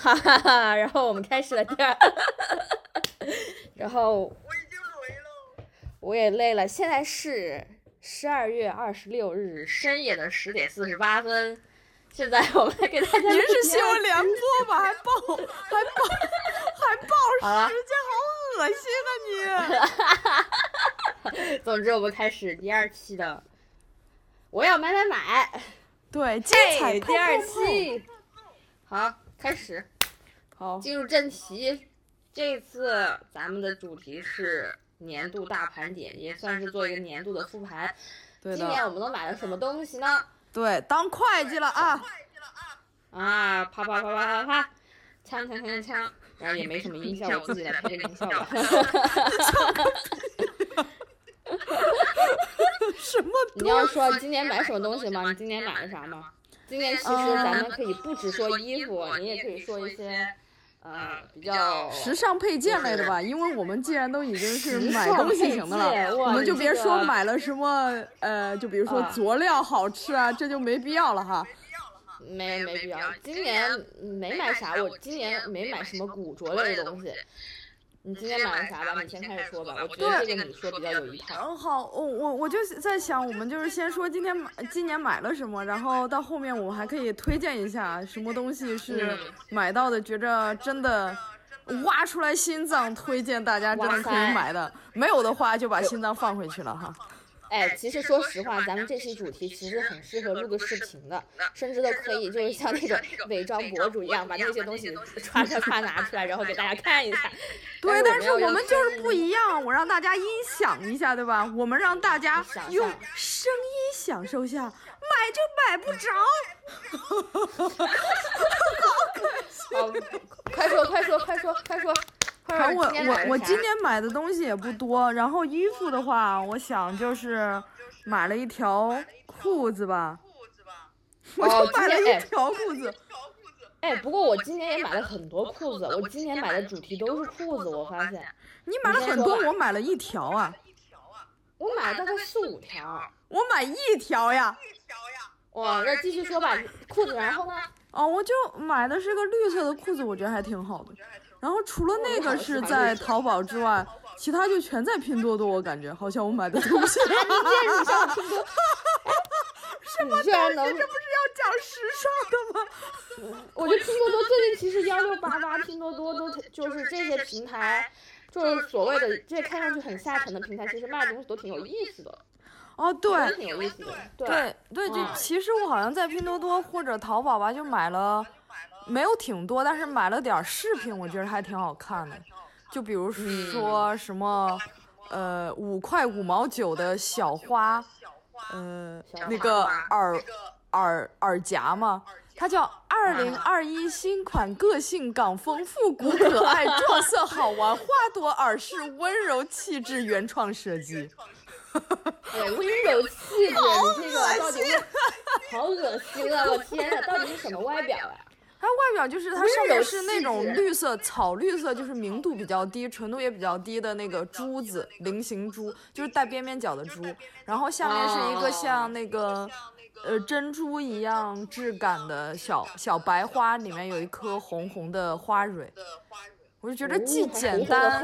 哈哈哈，然后我们开始了第二，然后我已经累了。我也累了，现在是十二月二十六日深夜的十点四十八分，现在我们来给大家。您是新闻联播吧？还报还报 还报时间，好恶心啊你！总之，我们开始第二期的，我要买买买，对，精彩第二期，好，开始好，进入正题。这次咱们的主题是年度大盘点，也算是做一个年度的复盘。对今年，我们都买了什么东西呢？对，当会计了啊！会计了啊！啊，啪啪啪啪啪啪，锵锵锵锵，然后也没什么音效，我自己来配个音效吧。什么你要说今年买什么东西吗？你今年买了啥吗？今年其实咱们可以不只说衣服，你也可以说一些，呃，比较时尚配件类的吧？因为我们既然都已经是买东西配型的了，我们就别说买了什么，呃，就比如说啊佐料好吃啊，这就没必要了哈。必要了哈。没没必要。今年没买啥，我今年没买什么古着类的东西。你今天买了啥吧？你先开始说吧，我觉得这个你说比较有一套。嗯，好，我我我就在想，我们就是先说今天买今年买了什么，然后到后面我们还可以推荐一下什么东西是嗯买到的，觉着真的挖出来心脏推荐大家真的可以买的，没有的话就把心脏放回去了哈。哎，其实说实话，咱们这期主题其实很适合录个视频的，甚至都可以就是像那种伪装博主一样，把那些东西歘歘歘拿出来，然后给大家看一下。对，但是我们就是不一样，我让大家音响一下，对吧？我们让大家用声音享受下，买就买不着。好，快说快说快说快说！快反正我我我今年买的东西也不多，然后衣服的话，我想就是买了一条裤子吧，我哦就买了一条裤子。条裤子。哎，不过我今年也买了很多裤子，我今年买的主题都是裤子，我发现你买了很多，我买了一条啊，一条啊，我买了大概四五条。我买一条呀。一条呀。哇，那继续说吧，裤子，然后呢？哦，我就买的是个绿色的裤子，我觉得还挺好的。然后除了那个是在淘宝之外，其他就全在拼多多，我感觉好像我买的东西。你竟然你上拼多，什么居然能？这不是要讲时尚的吗？我觉得拼多多最近其实幺六八八、拼多多都就是这些平台，就是所谓的这些看上去很下沉的平台，其实卖的东西都挺有意思的，哦，都对挺有意思的。对，对对，就嗯其实我好像在拼多多或者淘宝吧，就买了，没有挺多，但是买了点饰品，我觉得还挺好看的。就比如说什么，呃，五块五毛九的小花，呃，那个耳耳耳夹嘛，它叫二零二一新款个性港风复古可爱撞色好玩花朵耳饰温柔气质原创设计。哎，温柔气质，你这个到底好恶心啊！我天呐，到底是什么外表啊？它外表就是它上面是那种绿色草绿色，就是明度比较低、纯度也比较低的那个珠子，菱形珠，就是带边边角的珠。然后下面是一个像那个呃珍珠一样质感的小小白花，里面有一颗红红的花蕊。我就觉得既简单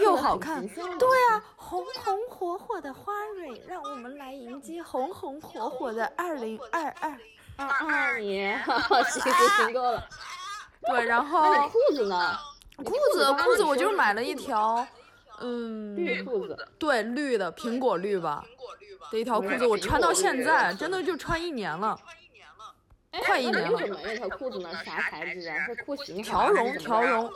又好看。对啊，红红火火的花蕊，让我们来迎接红红火火的二零二二。二二年，哈哈，行行行够了。对，然后那你裤子呢？裤子裤子我就买了一条，嗯，绿裤子。对，绿的苹果绿吧苹果绿吧。的一条裤子，我穿到现在真的就穿一年了。穿一年了。哎快一年了那你为什么买那条裤子呢？啥材质啊？是裤型条绒条绒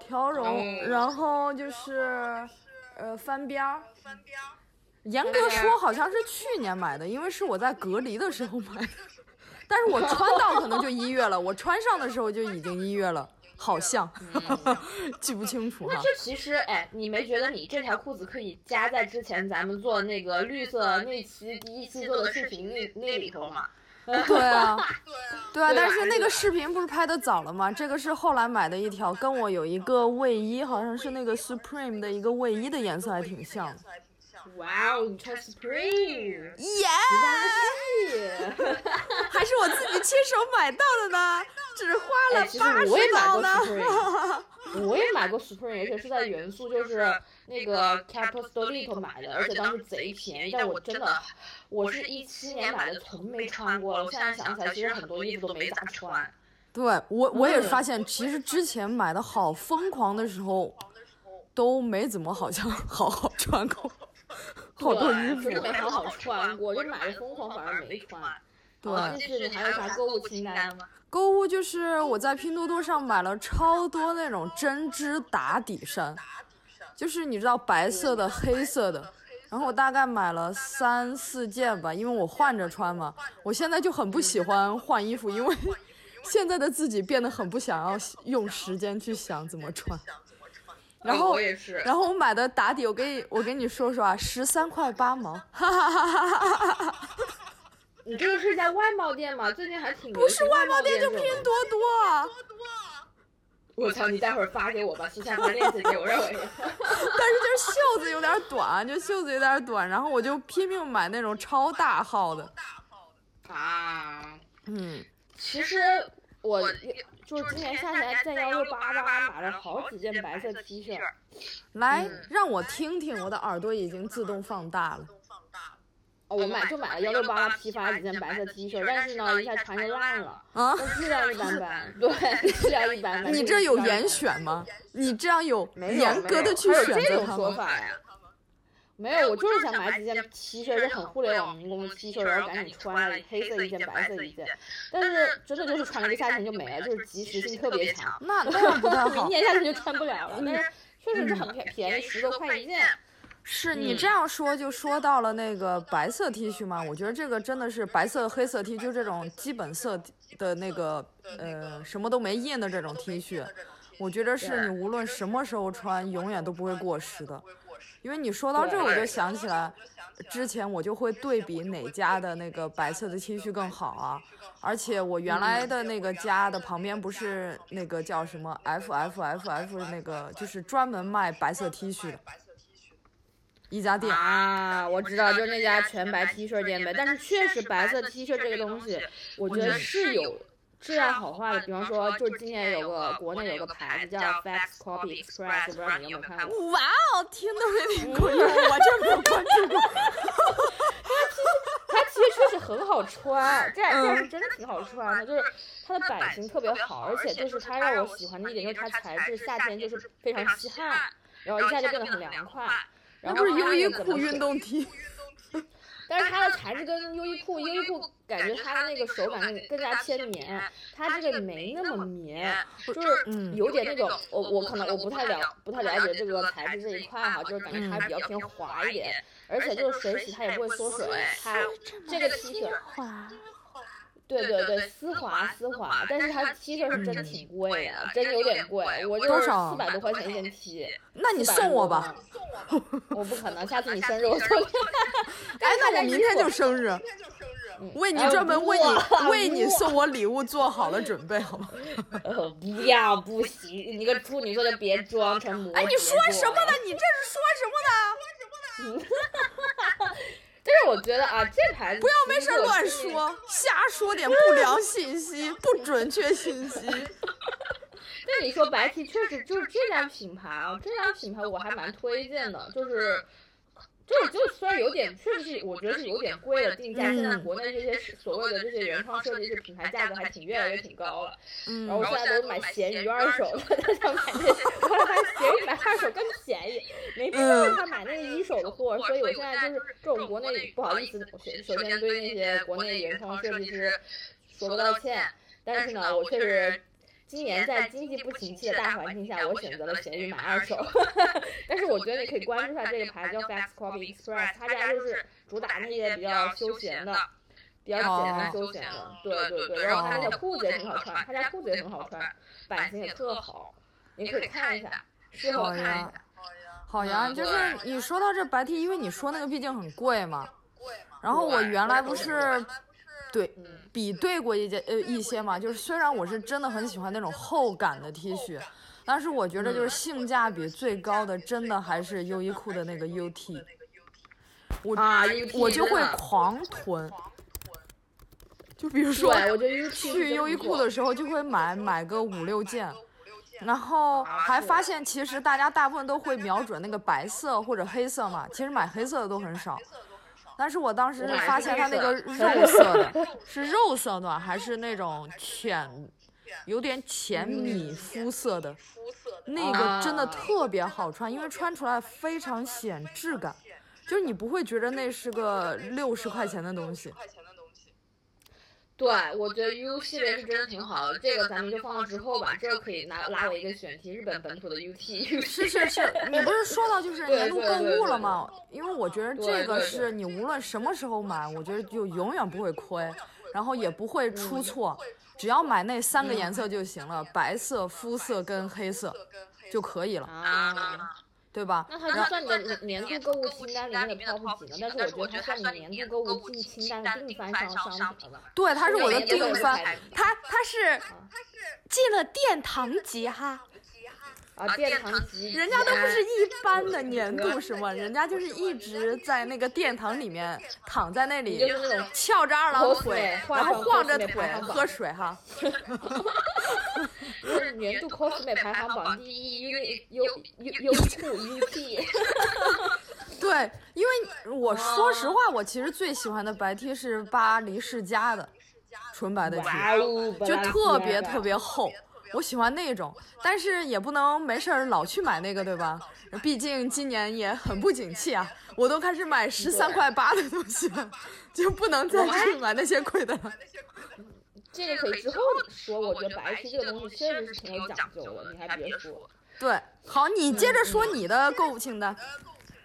条哦绒，然后就是呃翻边儿。翻边儿。严格说好像是去年买的，因为是我在隔离的时候买的，但是我穿到可能就一月了，我穿上的时候就已经一月了，好像，记不清楚哈那。这其实，哎，你没觉得你这条裤子可以加在之前咱们做那个绿色那期第一期做的视频那那里头吗？对啊，对啊。但是那个视频不是拍的早了吗？这个是后来买的一条，跟我有一个卫衣，好像是那个 Supreme 的一个卫衣的颜色还挺像的。还挺像。哇哦，你穿 Spring，耶、是，还是我自己亲手买到的呢，只花了八十我也买过刀呢。Supreme，我也买过 Supreme，而且是在元素，就是那个 Capostolito 买的，而且当时贼便宜。但我真的，我是一七年买的，从没穿过了。我现在想起来，其实很多衣服都没咋穿。对我，我也嗯发现，其实之前买的好疯狂的时候，都没怎么好像 好好穿过，好多衣服没好好穿过，就买了疯狂，反而没穿。对哦就是你还有啥购物清单吗？购物就是我在拼多多上买了超多那种针织打底衫，就是你知道白色的、黑色的，然后我大概买了三四件吧，因为我换着穿嘛。我现在就很不喜欢换衣服，因为现在的自己变得很不想要用时间去想怎么穿。然后我也是。然后我买的打底，我给你我给你说说啊，十三块八毛，哈哈哈哈哈哈。你这个是在外贸店吗？最近还挺不是外贸店就拼多多拼多多啊。我操！你待会儿发给我吧，私下发链接给我，让我。但是就是袖子有点短，就袖子有点短，然后我就拼命买那种超大号的大号的。啊，嗯，其实我就是今年夏天在幺六八八买了好几件白色 T 恤。来、嗯让我听听，我的耳朵已经自动放大了。哦，我买就买了幺六八八批发几件白色 T 恤，但是呢，一下穿就烂了，啊，质量一般般。对，质量一般般。你这有严选吗？你这样有严格的去选还有这种择它吗？说法呀？没有，我就是想买几件 T 恤，就很互联网民工的 T 恤，然后赶紧穿了，黑色一件，白色一件。但是真的就是穿了一个夏天就没了，就是及时性特别强。那那样不太明好。年夏天就穿不了了。但是确实是很便便宜，十多块一件。嗯是你这样说，就说到了那个白色 T 恤吗？我觉得这个真的是白色、黑色 T，就这种基本色的那个呃什么都没印的这种 T 恤，我觉得是你无论什么时候穿，永远都不会过时的。因为你说到这，我就想起来，之前我就会对比哪家的那个白色的 T 恤更好啊。而且我原来的那个家的旁边不是那个叫什么 F F F F 那个，就是专门卖白色 T 恤的一家店。啊，我知道，就是那家全白 T 恤店呗。但是确实，白色 T 恤这个东西，我觉得是有质量好坏的。比方说，就是今年有个国内有个牌子叫 Fax Copy Express，不知道你有没有看过？哇哦，听都没听过，因 为我真没有关注过。它其实确实很好穿，这样这样是真的挺好穿的，就是它的版型特别好，而且就是它让我喜欢的一点就是它材质夏天就是非常吸汗，然后一下就变得很凉快。然后不是优衣库运动 T？但是它的材质跟优衣库，优衣库感觉它的那个手感更更加偏棉，它这个没那么棉，就是嗯有点那种，我我可能我不太了不太了解这个材质这一块哈，就是感觉它比较偏滑一点，而且就是水洗它也不会缩水，它这个 T 恤。对对对，丝滑丝滑，但是它 T 恤是真的挺贵的，真有点贵，我就是多少四百多块钱一件 T，那你送我吧。我不可能，下次你生日我送你。哎，那我明天就生日，嗯为你哎专门为哇你为你哇送我礼物做好了准备，好吗？呃，不要，不行，你个处女座就别装成摩羯座。哎，你说什么呢？？你这是说什么呢？但是我觉得啊，这牌子不要没事乱。说，瞎说点不良信息、不准确信息。那你说白 T 确实就是这家品牌啊，这家品牌我还蛮推荐的，就是。就是就虽然有点，确实是我觉得是有点贵了定价。现在嗯国内这些所谓的这些原创设计师品牌价格还挺越来越挺高了。嗯然后我现在都买闲鱼二手的，他想买那，我后来发现闲鱼买二手更便宜，没必要让他买那个一手的货，所以我现在就是这种国内不好意思，首先对那些国内原创设计师说个道歉，但是呢，我确实。今年在经济不景气的大环境下，我选择了闲鱼买二手。但是我觉得你可以关注一下这个牌子叫 Fast Copy Express，他家就是主打那些比较休闲的，比较简单休闲的。对对对，然后他那个裤子也很好穿，他家裤子也很好穿，版型也特好，你可以看一下，事后好呀下。好呀，嗯就是你说到这白 T，因为你说那个毕竟很贵嘛。然后我原来不是对嗯比对过一件呃一些嘛，就是虽然我是真的很喜欢那种厚感的 T 恤，但是我觉得就是性价比最高的，真的还是优衣库的那个 UT，我啊我就会狂囤。就比如说，去优衣库的时候就会买买个五六件，然后还发现其实大家大部分都会瞄准那个白色或者黑色嘛，其实买黑色的都很少。但是我当时是发现它那个肉色的，是肉色的还是那种浅，有点浅米肤色的，那个真的特别好穿，因为穿出来非常显质感，就是你不会觉得那是个六十块钱的东西。对，我觉得 U 系列是真的挺好的，这个咱们就放到之后吧，这个可以拿拉为一个选题，日本本土的 UT。是是是，你不是说到就是年度购物了吗？因为我觉得这个是你无论什么时候买，我觉得就永远不会亏，然后也不会出错，只要买那三个颜色就行了，白色、肤色跟黑色就可以了。啊。对吧？那他就算你的年度购物清单里面的 top 几呢？但是我觉得他算你年度购物进清单的定番商商品了。对，他是我的订番，它它是进了殿堂级哈。啊，殿堂级，人家都不是一般的年度什么，人家就是一直在那个殿堂里面躺在那里，翘着二郎腿，然后晃着腿喝水哈。就是年度 cosplay 排行榜第一，U U U U two U T。对，因为我说实话，我其实最喜欢的白 T 是巴黎世家的纯白的 T，就特别特别厚。我喜欢那种，但是也不能没事儿老去买那个，对吧？毕竟今年也很不景气啊，我都开始买十三块八的东西了，就不能再去买那些贵的了。这个可以之后说，我觉得白 T 这个东西确实是挺有讲究的，你还别说。对，好，你接着说你的购物清单。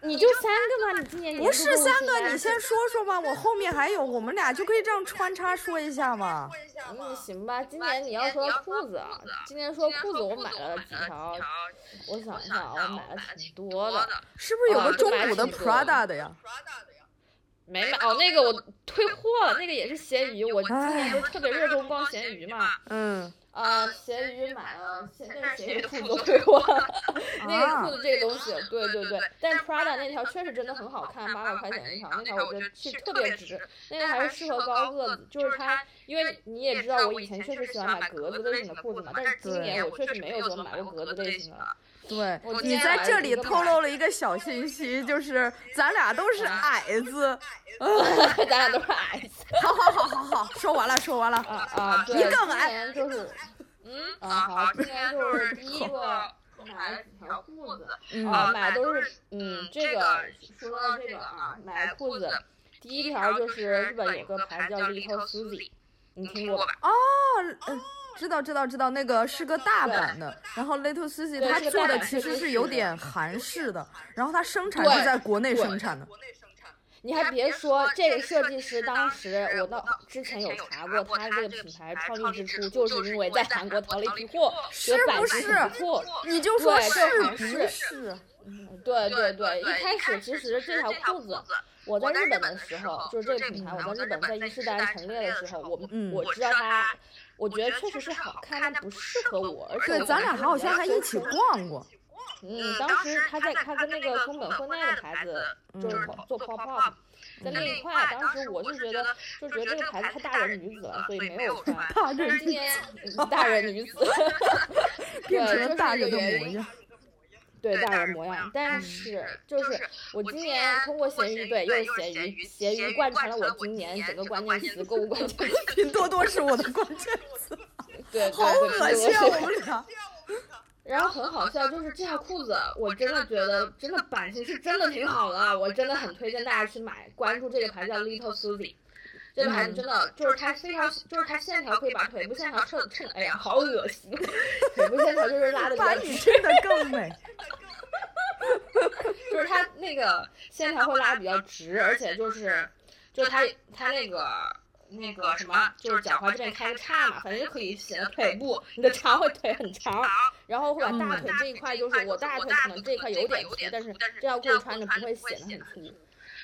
你就三个吗？你今年不是三个，你先说说吧，我后面还有，我们俩就可以这样穿插说一下嘛。嗯，行吧。今年你要说裤子啊，今年说裤子我买了几条，我想一下啊，我买了挺多的。是不是有个中古的 Prada 的呀？没买哦，那个我退货了，那个也是咸鱼，我今年就特别热衷逛咸鱼嘛。嗯。啊，咸鱼买了，现在咸鱼裤子退货了。那个裤子这个东西，对对对，但 Prada 那条确实真的很好看，八百块钱一条，那条我觉得是特别值。那个还是适合高个子，就是它，因为你也知道我以前确实喜欢买格子类型的裤子嘛，但是今年我确实没有怎么买过格子类型的。对，你在这里透露了一个小信息，就是 咱俩都是矮子，咱俩都是矮子。好好好好好，说完了说完了啊啊！你更矮，就是，嗯啊好，今年就是第一个 买了几条裤子，啊买都是嗯这个说到这个啊买裤子，第一条就是日本有个牌子叫 Little Susie，你听过吧？哦嗯。知道知道知道，那个是个大版的，然后 Little Susie 它做的其实是有点韩式的，然后它生产是在国内生产的。你还别说，这个设计师当时我到之前有查过，他这个品牌创立之初就是因为在韩国淘了一批货，是不是？你就说是不是？对对对，一开始其实这条裤子我在日本的时候，就是这个品牌我在日本在伊势丹陈列的时候，我我知道它。我觉得确实是好看，但不适合我。而且对，咱俩好像还一起逛过。嗯，当时他在他跟那个松本惠奈的牌子，就是做 pop up，在那一块。当时我是觉得，就觉得这个牌子太 大人女子了，所以没有穿。大人今年大人女子，变成了大人的模样。对大人模样，但是就是我今年通过闲鱼，对，又是闲鱼，闲鱼贯穿了我今年整个关键词购物关键词。拼多多是我的关 键词，对，好恶心啊我们俩。然后很好笑，就是这条裤子，我真的觉得真的版型是真的挺好的，我真的很推荐大家去买，关注这个牌子叫 Little Susie。这个牌子真的就是它非常，就是它线条可以把腿部线条衬衬，哎呀，好恶心，腿部线条就是拉的比较直。衬的更 美。就是它那个线条会拉的比较直，而且就是，就是它它那个那个什么，就是脚踝这边开个叉嘛，反正就可以显得腿部你的长会腿很长，然后会把大腿这一块，就是我大腿可能这一块有点粗，但是这条裤子穿着不会显得很粗。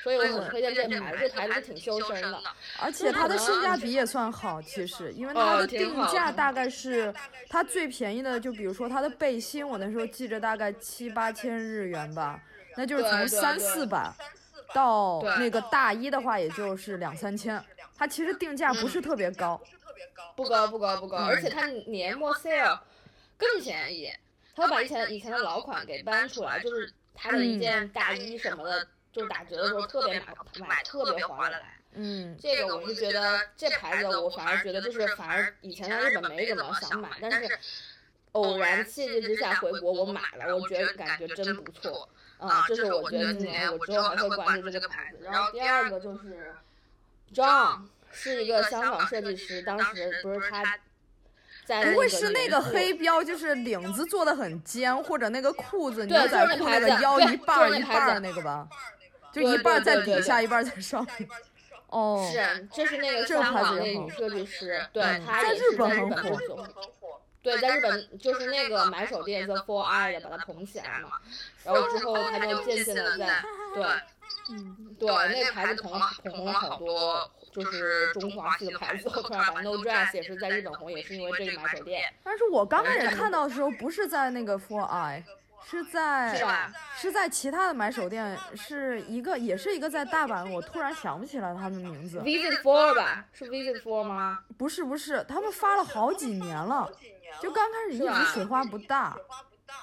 所以我很推荐这牌子，这牌子挺修身的，而。且它的性价比也算好，其实，因为它的定价大概是，它最便宜的，就比如说它的背心，我那时候记着大概七八千日元吧，那就是从三四。百，到那个大衣的话，也就是两三千，它其实定价不是特别高。不高不高不高，嗯而且它年末 sale 更便宜，它会把以前以前的老款给搬出来，就是它的一件大衣什么的，就是打折的时候特别买买特别划得来。嗯，这个我是觉得这牌子我反而觉得就是反而以前在日本没怎么想买，但是偶然契机之下回国我买了，我觉得感觉真不错。啊，这是我觉得今年我之后还会关注这个牌子。然后第二个就是 John，是一个香港设计师，当时不是他在不会是那个黑标，就是领子做的很尖，或者那个裤子对牛仔就是裤那个腰一半一半儿那个吧？就一半儿在底下，一半儿在上面。哦，是，这是那个这个香牌子也好港那女设计师，对嗯，她也在日是在日本本很火。对，在日本就是那个买手店 The Four Eye 的，把它捧起来嘛，然后之后他就渐渐的在对 嗯，对那个牌子捧了捧红了好多，就是中华系的牌子。突然把 No Dress 也是在日本红，也是因为这个买手店，但是我刚开始看到的时候，不是在那个 Four Eye，是在是吧？是在其他的买手店，是一个也是一个在大阪，我突然想不起来他们名字。Visit Four 吧？是 Visit Four 吗？不是不是，他们发了好几年了，就刚开始一直水花不大。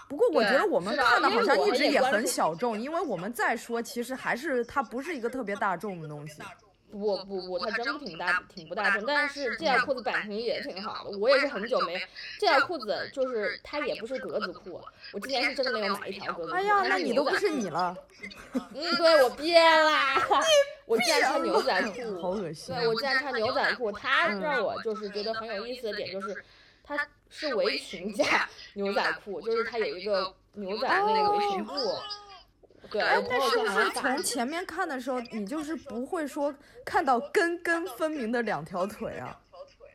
不过我觉得我们看的好像一直也很小众，因为我们再说，其实还是它不是一个特别大众的东西。不不不，它真不挺大，挺不大众。但是这条裤子版型也挺好的，我也是很久没。这条裤子就是它也不是格子裤，我之前是真的没有买一条格子裤。哎呀，那你都不是你了，嗯，对我变啦，我竟然穿牛仔裤，好恶心。对我竟然穿牛仔裤，它让我就是觉得很有意思的点就是，它是围裙加牛仔裤，就是它有一个牛仔那个围裙布。对，哎我，朋友那是不是从前面看的时候，你就是不会说看到根根分明的两条腿啊？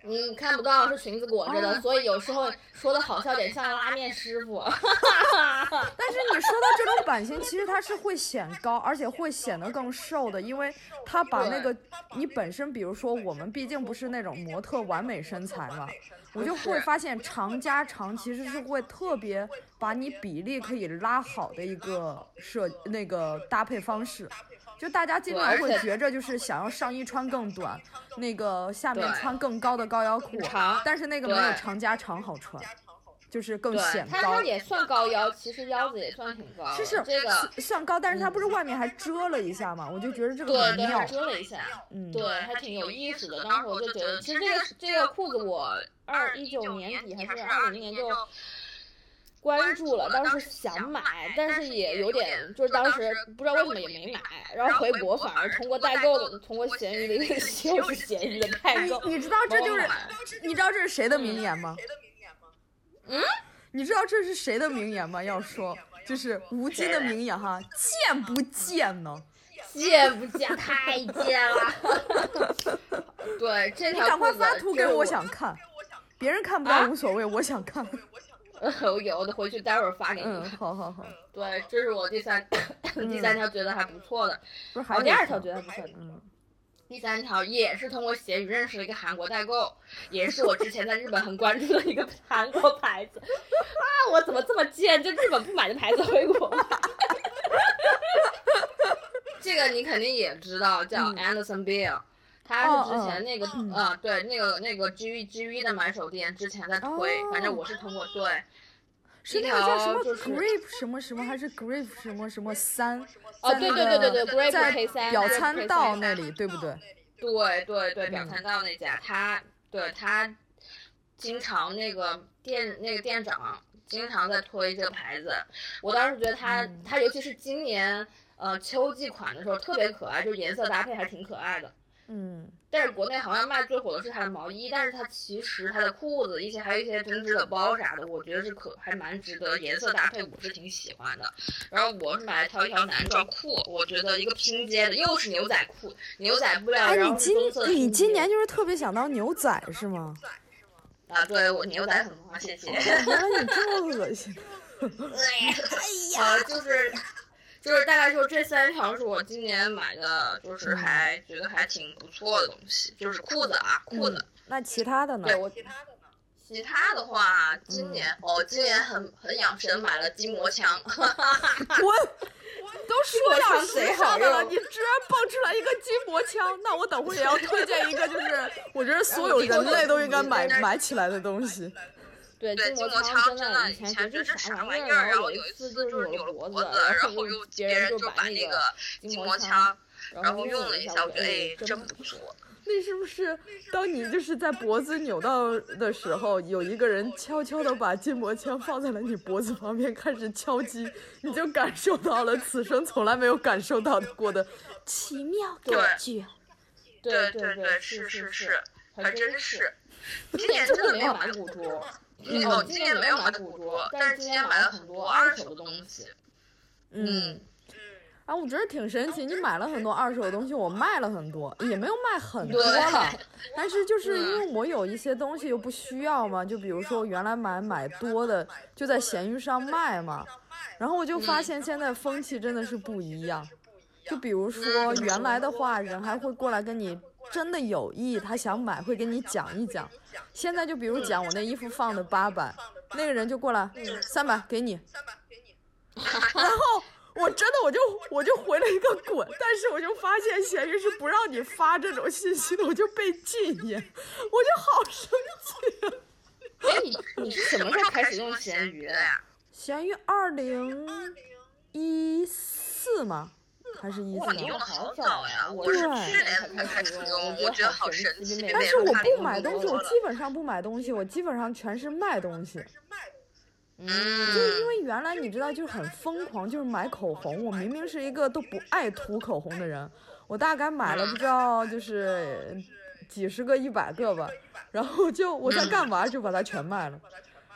嗯，看不到是裙子裹着哦的，所以有时候说的好笑点，像拉面师傅。但是你说到这种版型，其实它是会显高，而且会显得更瘦的，因为它把那个你本身，比如说我们毕竟不是那种模特完美身材嘛，我就会发现长加长其实是会特别把你比例可以拉好的一个设那个搭配方式。就大家经常会觉着就是想要上衣穿更短，那个下面穿更高的高腰裤，但是那个没有长加长好穿，就是更显，高它它。也算高腰，其实腰子也算挺高的。是是这个，算算高，但是它不是外面还遮了一下嘛？我就觉得这个对对，很妙还。遮了一下，嗯，对，还挺有意思的。当时我就觉得，其实这个这个裤子我二一九年底还是二零年就关注了，当时想买，但是也有点就是当时不知道为什么也没买，然后回国反而通过代购的，通过闲鱼的一个又是闲鱼的代购，你知道这就是你知道这是谁的名言吗？嗯，你知道这是谁的名言吗？要说就是吴京的名言哈，贱不贱呢？贱不贱？太贱了。对，这你赶快发图给我，我想看。别人看不到啊无所谓，我想看。我有的回去待会儿发给你。嗯，好好好，对，这是我第三 第三条觉得还不错的，不是还有哦第二条条觉得还不错的。嗯，第三条也是通过闲鱼认识了一个韩国代购，也是我之前在日本很关注的一个 韩国牌子。啊，我怎么这么贱？就日本不买的牌子回国买。这个你肯定也知道，叫 Anderson Beer。他是之前那个，对，那个那个 G V G V 的买手店之前在推，反正我是通过对，是一那个叫什么 grape 什么什么，还是 grape 什么什么三？哦对对对对对 grape 在 K 三表参道那里，对不对？对对对，表嗯参道那家，他对他经常那个店那个店长经常在推这个牌子，我当时觉得他嗯他尤其是今年呃秋季款的时候特别可爱，就是颜色搭配还挺可爱的。嗯，但是国内好像卖最火的是它的毛衣，但是它其实它的裤子一些还有一些针织的包啥的，我觉得是可还蛮值得，颜色搭配我是挺喜欢的。然后我是买了条一条男装裤，我觉得一个拼接的，又是牛仔裤，牛仔布料，哎，然你今后是棕色你今年就是特别想当牛仔是吗？啊，对我牛仔很花，谢谢。原来你这么恶心。哎呀，就是就是大概就这三条是我今年买的，就是还觉得还挺不错的东西，就是裤子啊，裤子。那其他的呢？对我其他的其他的话，今年哦、今年很很养生，买了筋膜枪。滚！都说到筋膜枪贼时尚好的了，你居然蹦出来一个筋膜枪，那我等会儿也要推荐一个，就是我觉得所有人类都应该买买起来的东西。对，对，筋筋膜枪枪真的的以前觉得啥玩意儿，然后有一次就就是扭了脖子，然然后后又别人就就把那那个个筋膜枪，然后用用了一下，我觉得哎，哎，真不不错。那是不是当你就是在脖子扭到的时候，有一个人悄悄地把筋膜枪放在了你脖子旁边，开始敲击，你就感受到了此生从来没有感受到过的奇妙感觉。对对对，是是是，还还真是。是。今年真的没有买买古着，嗯哦，哦今年没有买买古古着，但但是今年买了了很多二二手的东西西。嗯。嗯，啊，我觉得挺神奇，你买了很多二手的东西，我卖了很多，也没有卖很多对了，但是就是因为我有一些东西又不需要嘛，就比如说我原来买买多的就在闲鱼上卖嘛，然后我就发现现在风气真的是不一样，就比如说原来的话，人还会过来跟你真的有意，他想买会跟你讲一讲，现在就比如讲我那衣服放的八百，那个人就过来三百给你，三百给你然后 我真的我就我就回了一个滚，但是我就发现闲鱼是不让你发这种信息的，我就被禁言，我就好生气啊！哎，你你是什么时候开始用闲闲鱼的的？呀？闲鱼二零一四吗？还是一哇，你？用的好早呀！我我是去年才开始用，我觉得好神奇。但但是我不买东东西，我基本上不买东西，我基本上全是卖东西。嗯，就是因为原来你知道，就是很疯狂，就是买口红。我明明是一个都不爱涂口红的人，我大概买了不知道就是几十个、一百个吧，然后就我在干嘛就把它全卖了。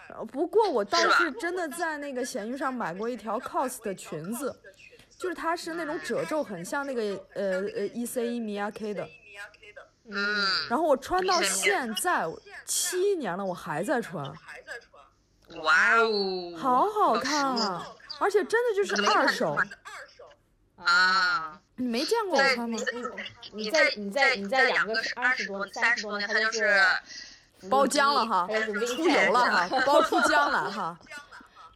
呃不过我倒是真的在那个闲鱼上买过一条 COS 的裙子，就是它是那种褶皱很像那个呃呃 E C 一米亚 K 的，嗯，然后我穿到现在七年了，我还在穿。哇哦，好好看啊！而且真的就是二手，啊！你没见过我穿吗？你在你在你在两个二十多三十多年，它就是包浆了哈出油了哈，包出浆了哈。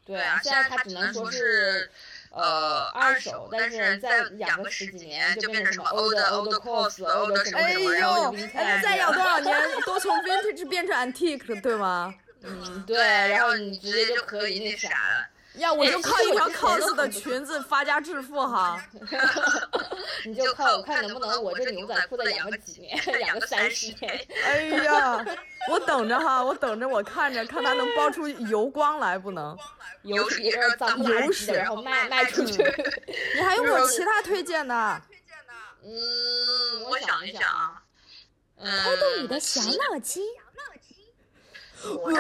对啊，现在它只能说是呃二手，但是再养个十几年就变成什么 old old cos old 什么哎什么，然后呦就再养多少年都从 vintage 变成 antique 了，对吗？嗯对，然后你直接就可以那啥了。呀，我就靠一条 cos 的裙子发家致富哈。你就看我看能不能我这牛仔裤再养个几 年，养个三十年。哎呀，我等着哈，我等着，我看着看它能爆出油光来不能？油水有点脏油水，然后卖卖出去。你还有没有其他推荐的？嗯，我想一想啊，嗯，开动你的小脑筋。我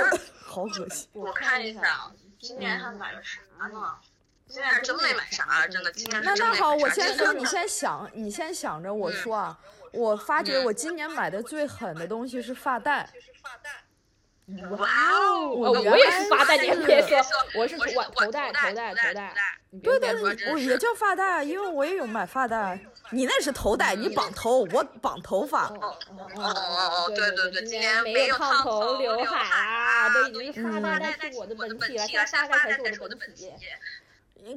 好恶心。我看一下啊，今年还买了啥呢？今年还真没买啥，真的。今年真那那好，我先说，你先想，你先想着我说啊。我发觉我今年买的最狠的东西是发带。哇哦！我也原来是发带，你别说，我是头头带头带头带。对对我也叫发带，因为我也有买发带。你那是头带，你绑头，我绑头发。哦哦哦对对对今今年没没有烫烫头刘刘海海啊，都啊已经发带发带代替我的本体了，现在发带带才是我的本体。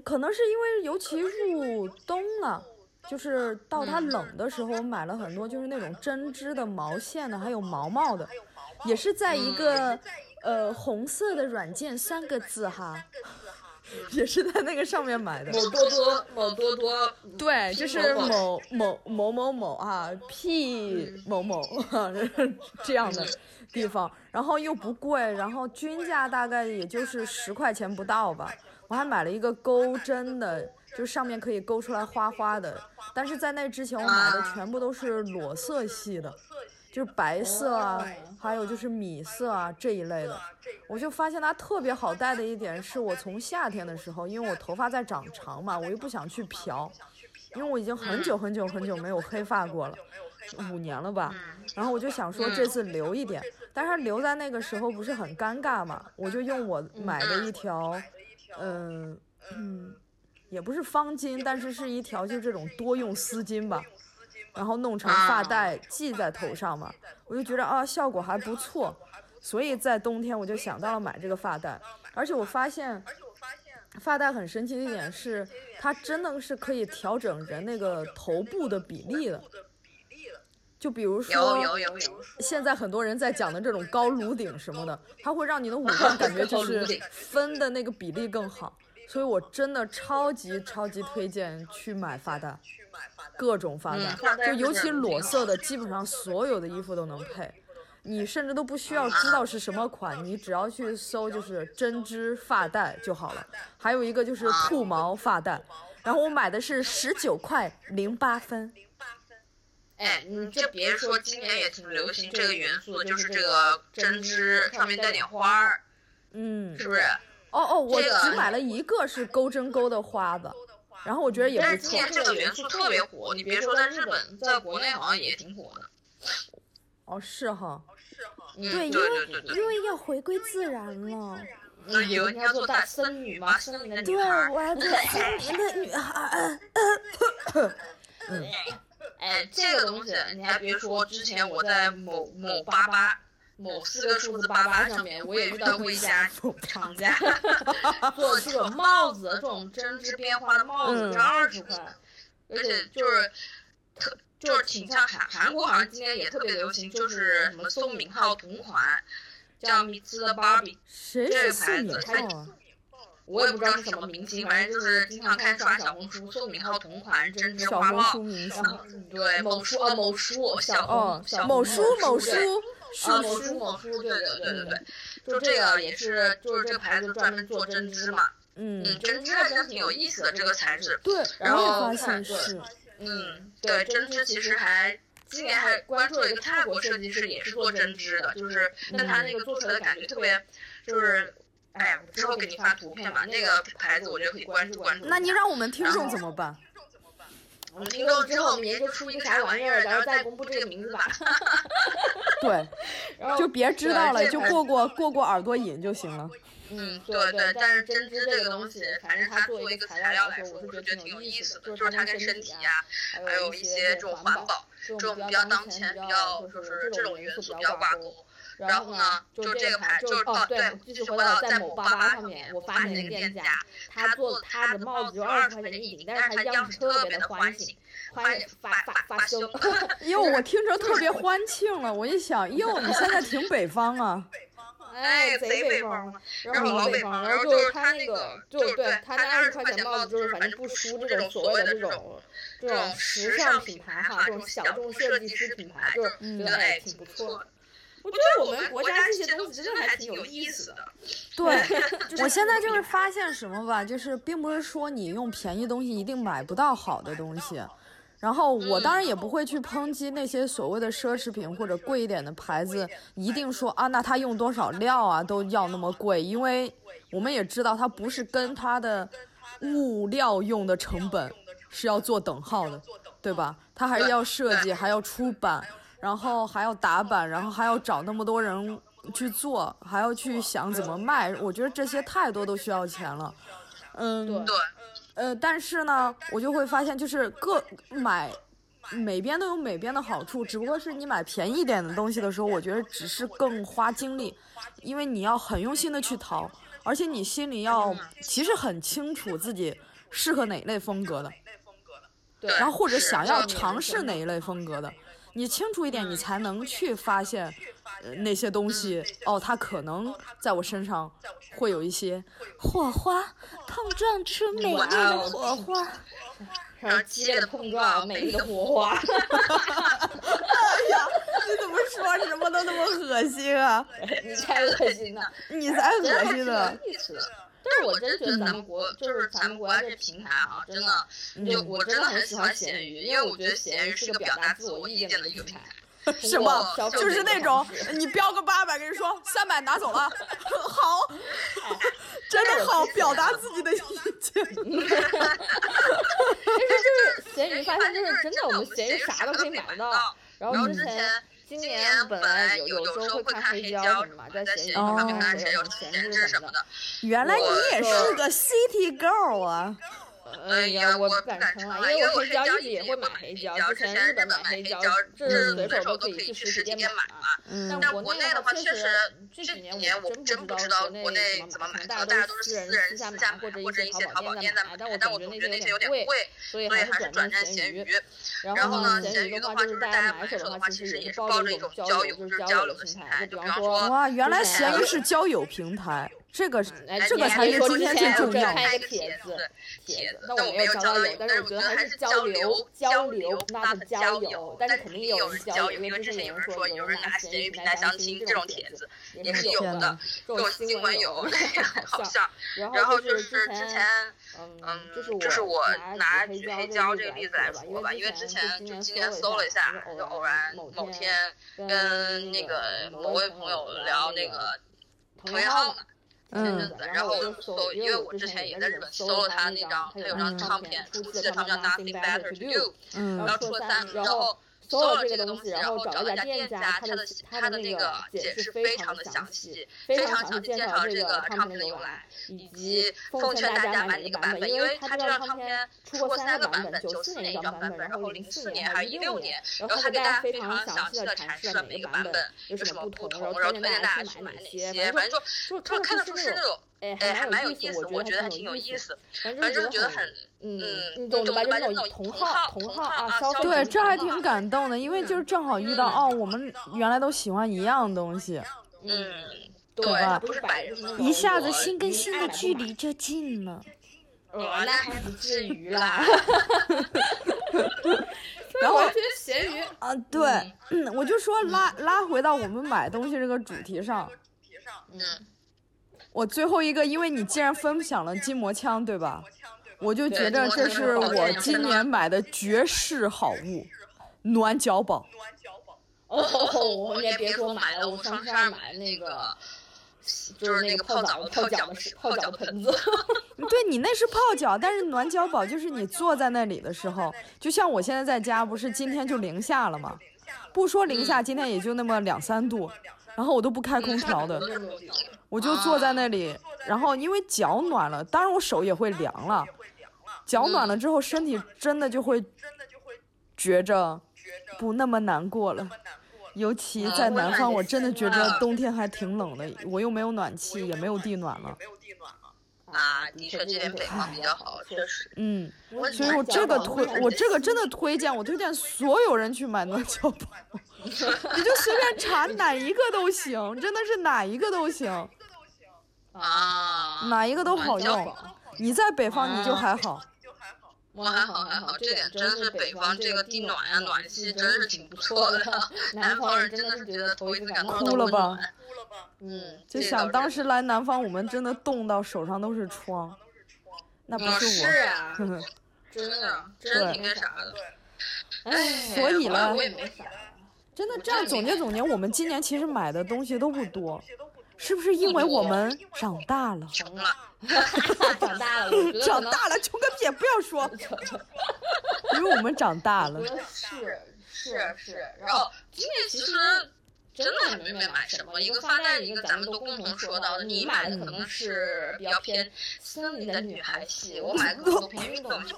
可能是因为尤其入冬了，就是到它冷的时候，我买了很多就是那种针织的、毛线的，还有毛毛的，也是在一个呃红色的软件三个字哈，也是在那个上面买的。某多多某多多，对，就是某某某某某某啊，P 某某啊 这样的地方，然后又不贵，然后均价大概也就是十块钱不到吧。我还买了一个钩针的，就是上面可以勾出来花花的，但是在那之前我买的全部都是裸色系的，就是白色啊，还有就是米色啊这一类的。我就发现它特别好戴的一点是我从夏天的时候，因为我头发在长长嘛，我又不想去漂，因为我已经很久很久很久没有黑发过了，五年了吧。然后我就想说这次留一点，但是它留在那个时候不是很尴尬嘛，我就用我买的一条，嗯嗯，也不是方巾，但是是一条就这种多用丝巾吧。然后弄成发带系在头上嘛，我就觉得啊效果还不错，所以在冬天我就想到了买这个发带，而且我发现发带很神奇的一点是，它真的是可以调整人那个头部的比例的。就比如说，现在很多人在讲的这种高颅顶什么的，它会让你的 五官感觉就是分的那个比例更好。所以我真的超级超级推荐去买发带，各种发带，就尤其裸色的，基本上所有的衣服都能配。你甚至都不需要知道是什么款，你只要去搜就是针织发带就好了。还有一个就是兔毛发带，然后我买的是十九块零八分。哎，你这别说，今年也挺流行这个元素的，就是这个针织上面带点花儿，嗯，是不是？哦哦，我只买了一个是钩针钩的花的，然后我觉得也不错。但是今年这个元素特别火，你别说在日本，在国内好像也挺火的。哦，是哈。是哈对，因为因为要回归自然了。以为你要做大森女吗？森林的女孩。对，我要做森林的女孩。嗯。哎，这个东西你还别说，之前我在某某八八某四个数字八八上面，我也遇到过一家厂家 做这种帽子，这种针织编花的帽子，要二十块，而且就是特就是挺像韩韩国，好像今年也特别流行，就是什么宋敏浩同款，叫米兹的芭比，这个牌子它。我也不知道是什么明星，反正就是经常看刷小红书，宋敏浩同款针织花帽，然后对某书啊某书小红小某书某书啊某书某书对对对对对，就这个也是就是这个牌子专门做针织嘛，嗯针织还挺有意思的这个材质，对，然后看是，嗯对针织其实还今年还关注了一个泰国设计师也是做针织的，就是但他那个做出来的感觉特别就是。哎呀，之后给你发图片吧。那个牌子我觉得可以关注关注。那你让我们听众怎么办？我们听众之后我们研究出一个啥玩意儿，然后再公布这个名字吧。对，就别知道了，就过过过过耳朵瘾就行了。嗯，对对，但是针织这个东西，反正它作为一个材料来说，我是觉得挺有意思的，就是它跟身体呀，还有一些这种环保，这种比较当前、比较就是这种元素比较挂钩。然后呢，就这个牌，就哦对，继续回到在某八八上面，我发现那个店家，他做他的帽子就二十块钱一顶，但是他样式特别的欢庆，欢发发发凶。哟，我听着特别 欢庆了，我一想，哟，你现在挺北方啊。哎，贼北方然后老北方，然后就是他那个，就对他那二十块钱帽子，就是反正不输这种所谓的这种这种时尚品牌哈，这种小众设计师品牌，就是觉得哎挺不错的。我觉得我们国家这些东西真的还挺有意思的。对，我现在就是发现什么吧，就是并不是说你用便宜东西一定买不到好的东西。然后我当然也不会去抨击那些所谓的奢侈品或者贵一点的牌子，一定说啊，那它用多少料啊都要那么贵，因为我们也知道它不是跟它的物料用的成本是要做等号的，对吧？它还是要设计，还要出版。然后还要打版，然后还要找那么多人去做，还要去想怎么卖。我觉得这些太多都需要钱了。嗯，对，呃，但是呢，我就会发现，就是各买每边都有每边的好处，只不过是你买便宜点的东西的时候，我觉得只是更花精力，因为你要很用心的去淘，而且你心里要其实很清楚自己适合哪一类风格的，对，然后或者想要尝试哪一类风格的。你清楚一点，你才能去发现，呃，那些东西哦，它可能在我身上会有一些火花，碰撞出美丽的火花，然后激烈的碰撞，美丽的火花。哎呀，你怎么说什么都那么恶心啊？你才恶心呢！你才恶心呢！但是我真觉得咱们国就是咱们国家这平台啊，真的，就我真的很喜欢闲鱼，因为我觉得闲鱼是个表达自我意见的一个平台。什么？就是那种你标个八百，跟人说三百拿走了，好，真的好表达自己的意见。但是就是闲鱼发现，就是真的，我们闲鱼啥都可以买得到。然后之前。今年本来有有时候会看黑胶什么嘛，在闲鱼上面看谁有闲置什么的。原来你也是个 City Girl 啊！哎呀，我不敢称了，因为我黑胶一直也会买黑胶，之前日本买黑胶，就是随手都可以去实体店买嘛。但国内的话，确实这几年我真不知道国内怎么买，大家都是私人私下买或者一些淘宝店在买，但我总觉得那些有点贵，所以还是转战闲鱼。然后呢，闲鱼的话就是大家买手的话，其实也是抱着一种交友就是交友的心态，就比方说哇，原来闲鱼是交友平台。这个，这个才是今天最重要的。帖子，帖子，但我没有交友，但是我觉得还是交流，交流，那是交友，但是肯定有人交友，因为之前有人说有人拿闲鱼平台相亲这种帖子也是有的，这种新闻有，好像。然后就是之前，嗯，就是我拿举黑胶这个例子来说吧，因为之前就今天搜了一下，就偶然某天跟那个某位朋友聊那个同学号嘛。前阵子，然后我就搜，因为我之前也在日本搜了他那张，他有张唱片，初期的唱片叫 Nothing Better to Do，然后出了三，然后。搜了这个东西，然后找了一家店家，他的他的那个解释非常的详细，非常详细介绍这个唱片的由来，以及奉劝大家买哪个版本，因为他这张唱片出过三个版本，九四年一张版本，然后零四年还是一六年，然后他给大家非常详细的阐释了每个版本有什么不同，然后推荐大家去买哪些，反正就就看得出是那种。哎，还蛮有意思，我觉得还挺有意思。反正就是觉得很，嗯，你懂的吧？就那种同号同号啊，对，这还挺感动的，因为就是正好遇到哦，我们原来都喜欢一样东西，嗯，对吧？一下子心跟心的距离就近了。哦，那还不至于啦。然后我觉得咸鱼啊，对，嗯 我就说拉拉回到我们买东西这个主题上，嗯。我最后一个，因为你既然分享了筋膜枪，对吧？我就觉得这是我今年买的绝世好物，暖脚宝。暖脚宝哦，你也别说买了，我上次还买那个，就是那个泡澡泡脚的泡脚的盆子。对你那是泡脚，但是暖脚宝就是你坐在那里的时候，就像我现在在家，不是今天就零下了吗？不说零下，今天也就那么两三度，然后我都不开空调的。我就坐在那里，然后因为脚暖了，当然我手也会凉了。脚暖了之后，身体真的就会觉着不那么难过了。尤其在南方，我真的觉着冬天还挺冷的，我又没有暖气，也没有地暖了。啊，的确，这边北方比较好，确实。嗯，所以我这个推，我这个真的推荐，我推荐所有人去买暖脚宝。你就随便查哪一个都行，真的是哪一个都行。啊，哪一个都好用。你在北方你就还好，我还好还好，这点真是北方这个地暖啊暖气真是挺不错的。南方人真的是觉得头一次感到哭了吧？哭了吧？嗯，就想当时来南方，我们真的冻到手上都是疮。那不是我。是啊，真的，真的挺那啥的。哎，所以呢，我也没啥。真的这样总结总结，我们今年其实买的东西都不多。是不是因为我们长大了？穷了，长大了，长大了，穷个屁！不要说，因为我们长大了。是是是，然后因为其实真的没买什么，一个发带，一个咱们都共同说到的，你买的可能是比较偏森林的女孩系，我买的可能都偏运动系。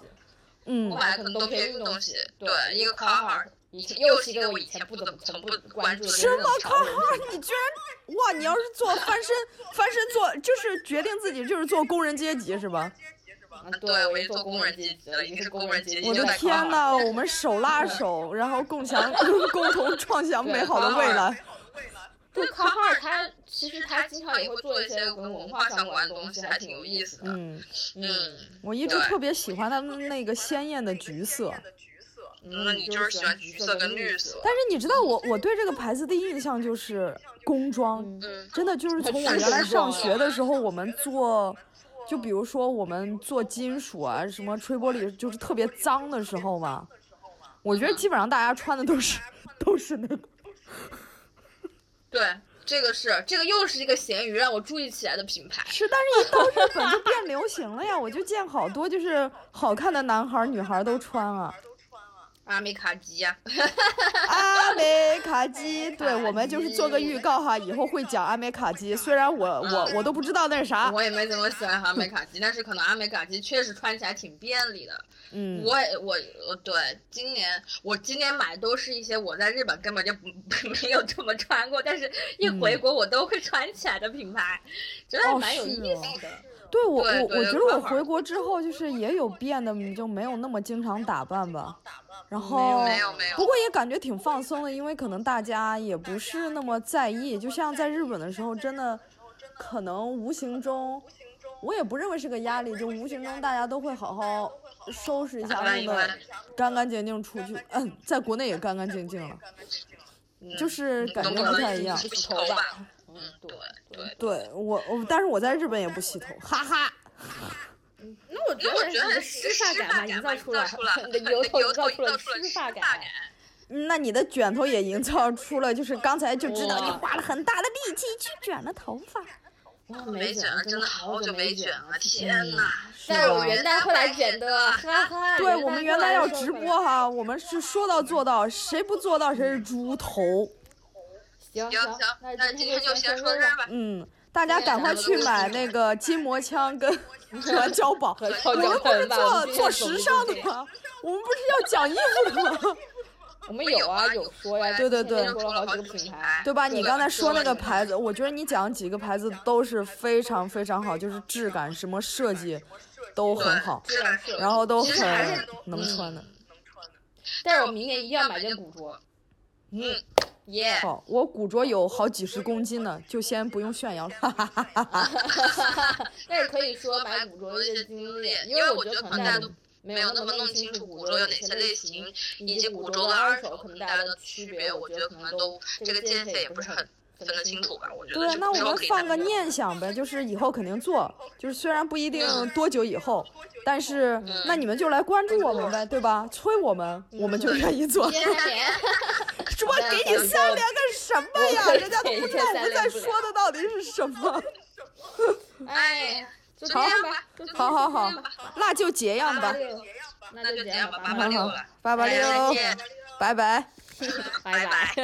嗯，我买的可能都偏运动系。对，一个 Carhartt。以前又是一个我以前不怎么从不关注的什么括号？你居然哇！你要是做 翻身，翻身做就是决定自己就是做工人阶级是吧？啊，对，我也做工人阶级了，已经是工人阶级。我的天呐，我们手拉手，然后共享共同创 想美好的未来。对，卡哈尔他其实他经常也会做一些跟文化相关的东西，还挺有意思的。嗯嗯，我一直特别喜欢他们那个鲜艳的橘色。那你就是喜欢橘色跟绿色。但是你知道我我对这个牌子的印象就是工装，真的就是从我原来上学的时候，我们做，就比如说我们做金属啊，什么吹玻璃，就是特别脏的时候嘛。我觉得基本上大家穿的都是都是那个。对，这个是这个又是一个咸鱼让我注意起来的品牌。是，但是一到日本就变流行了呀，我就见好多就是好看的男孩女孩都穿啊。阿美卡基呀，阿美卡基，对我们就是做个预告哈，以后会讲阿美卡基。虽然我我我都不知道那是啥，我也没怎么喜欢阿美卡基，但是可能阿美卡基确实穿起来挺便利的。嗯，我也我我对今年我今年买都是一些我在日本根本就不没有这么穿过，但是一回国我都会穿起来的品牌，真的蛮有意思的。对我我我觉得我回国之后就是也有变得就没有那么经常打扮吧，然后没有没有，不过也感觉挺放松的，因为可能大家也不是那么在意，就像在日本的时候，真的可能无形中，我也不认为是个压力，就无形中大家都会好好收拾一下，弄得干干净净出去。嗯，在国内也干干净净了，就是感觉不太一样。洗头吧。嗯，对对对，我我，但是我在日本也不洗头，哈哈。那我觉得觉得湿发感吧，营造出来你的油头营造出了湿发感。那你的卷头也营造出了，就是刚才就知道你花了很大的力气去卷了头发。哇，没卷了，真的好久没卷了，天哪！但是我元旦会来卷的，哈哈。对我们元旦要直播哈，我们是说到做到，谁不做到谁是猪头。行行，那今天就先说这吧。嗯，大家赶快去买那个筋膜枪跟 和胶宝。我们不是做做时尚的吗？我们不是要讲衣服的吗？我们有啊，有说呀。对对对，说了好几个品牌，对吧？你刚才说那个牌子，我觉得你讲几个牌子都是非常非常好，就是质感什么设计都很好，然后都很能穿的。但是我明年一定要买件古着。嗯。耶！好，我古着有好几十公斤呢，就先不用炫耀了。哈哈哈哈哈！但是可以说买古着的一些经历，因为我觉得可能大家都没有那么弄清楚古着有哪些类型，以及古着和二手可能大家的区别，我觉得可能都这个界限也不是很分得清楚吧。我觉得。对，那我们放个念想呗，就是以后肯定做，就是虽然不一定多久以后，但是那你们就来关注我们呗，对吧？催我们，我们就愿意做。说给你三连个什么呀？人家都不知道我们在说的到底是什么。哎，好，好好好，那就结样吧。那就这样吧，八八六了，八八六，拜拜，拜拜。